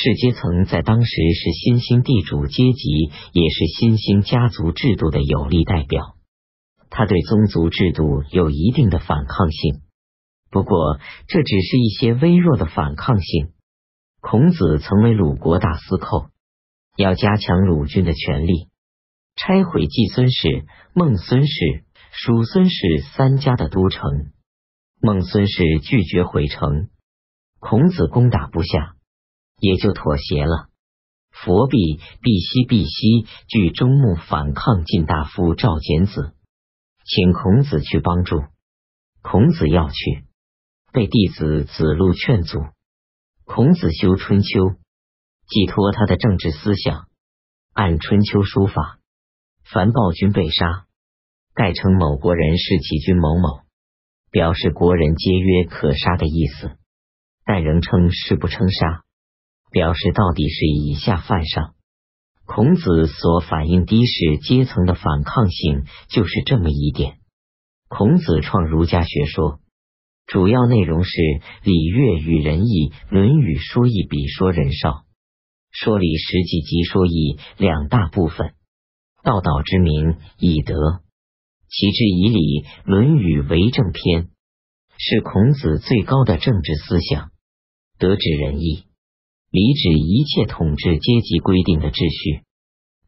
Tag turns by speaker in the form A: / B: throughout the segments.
A: 士阶层在当时是新兴地主阶级，也是新兴家族制度的有力代表。他对宗族制度有一定的反抗性，不过这只是一些微弱的反抗性。孔子曾为鲁国大司寇，要加强鲁军的权力，拆毁季孙氏、孟孙氏、叔孙氏三家的都城。孟孙氏拒绝回城，孔子攻打不下，也就妥协了。佛弼、毕西、毕西据中牧反抗晋大夫赵简子，请孔子去帮助。孔子要去，被弟子子路劝阻。孔子修春秋，寄托他的政治思想，按春秋书法，凡暴君被杀，盖称某国人是起君某某。表示国人皆曰可杀的意思，但仍称是不称杀，表示到底是以下犯上。孔子所反映的士阶层的反抗性，就是这么一点。孔子创儒家学说，主要内容是礼乐与仁义，《论语说义》比说仁少，说理实际即说义两大部分。道道之名，以德。其志以礼，《论语为政篇》是孔子最高的政治思想。德指仁义，礼指一切统治阶级规定的秩序。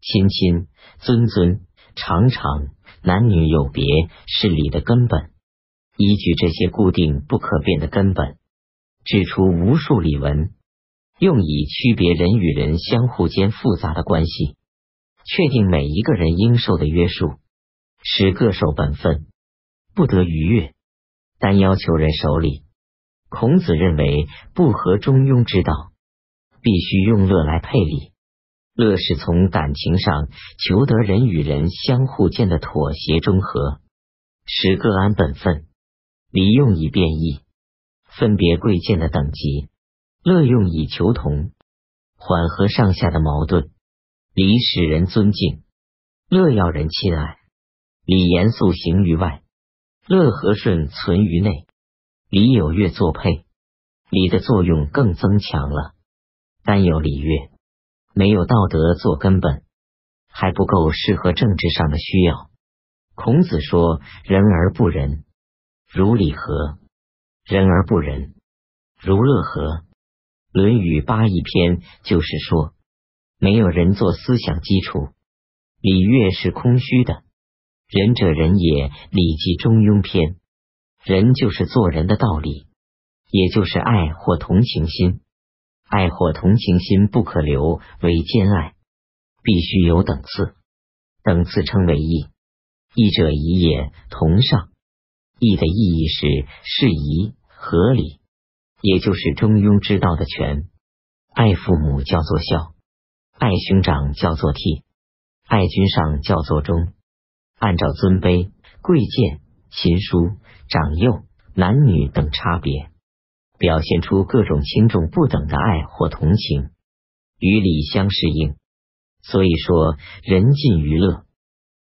A: 亲亲，尊尊，常常，男女有别，是礼的根本。依据这些固定不可变的根本，指出无数礼文，用以区别人与人相互间复杂的关系，确定每一个人应受的约束。使各守本分，不得逾越，但要求人守礼。孔子认为不合中庸之道，必须用乐来配礼。乐是从感情上求得人与人相互间的妥协中和，使各安本分。礼用以变异，分别贵贱的等级；乐用以求同，缓和上下的矛盾。礼使人尊敬，乐要人亲爱。礼严肃行于外，乐和顺存于内。礼有乐作配，礼的作用更增强了。单有礼乐，没有道德做根本，还不够适合政治上的需要。孔子说：“人而不仁，如礼何？人而不仁，如乐何？”《论语八佾篇》就是说，没有人做思想基础，礼乐是空虚的。仁者仁也，《礼记中庸篇》。仁就是做人的道理，也就是爱或同情心。爱或同情心不可留为兼爱，必须有等次。等次称为义。义者宜也，同上。义的意义是适宜、合理，也就是中庸之道的全。爱父母叫做孝，爱兄长叫做悌，爱君上叫做忠。按照尊卑、贵贱、亲疏、长幼、男女等差别，表现出各种轻重不等的爱或同情，与礼相适应。所以说，人尽于乐，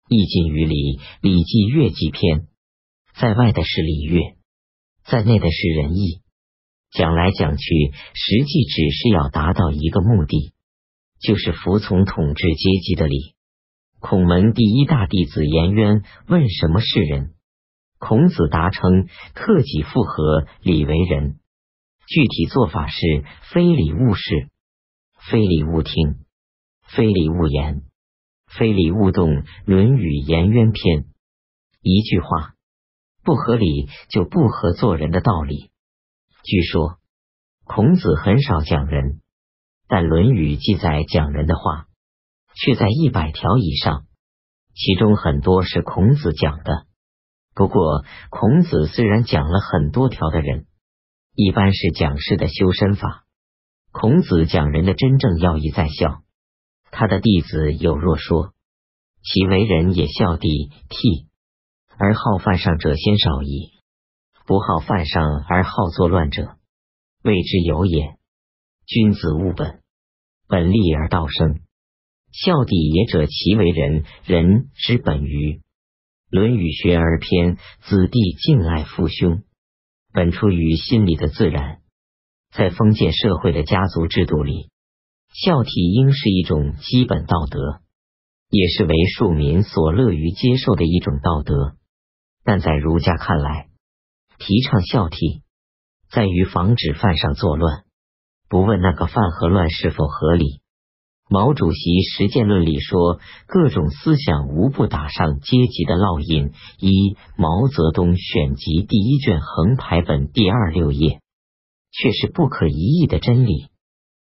A: 义尽于礼，《礼记·乐记篇》。在外的是礼乐，在内的是仁义。讲来讲去，实际只是要达到一个目的，就是服从统治阶级的礼。孔门第一大弟子颜渊问：“什么是人？”孔子答称：“克己复合，礼为仁。”具体做法是：非礼勿视，非礼勿听，非礼勿言，非礼勿动。《论语颜渊篇》一句话，不合理就不合做人的道理。据说孔子很少讲人，但《论语》记载讲人的话。却在一百条以上，其中很多是孔子讲的。不过，孔子虽然讲了很多条的人，一般是讲事的修身法。孔子讲人的真正要义在孝。他的弟子有若说，其为人也孝弟悌，而好犯上者先少矣。不好犯上而好作乱者，谓之有也。君子务本，本立而道生。孝弟也者，其为人，人之本于《论语学而篇》，子弟敬爱父兄，本出于心理的自然。在封建社会的家族制度里，孝悌应是一种基本道德，也是为庶民所乐于接受的一种道德。但在儒家看来，提倡孝悌，在于防止犯上作乱，不问那个犯和乱是否合理。毛主席实践论里说，各种思想无不打上阶级的烙印。一毛泽东选集第一卷横排本第二六页，却是不可一议的真理。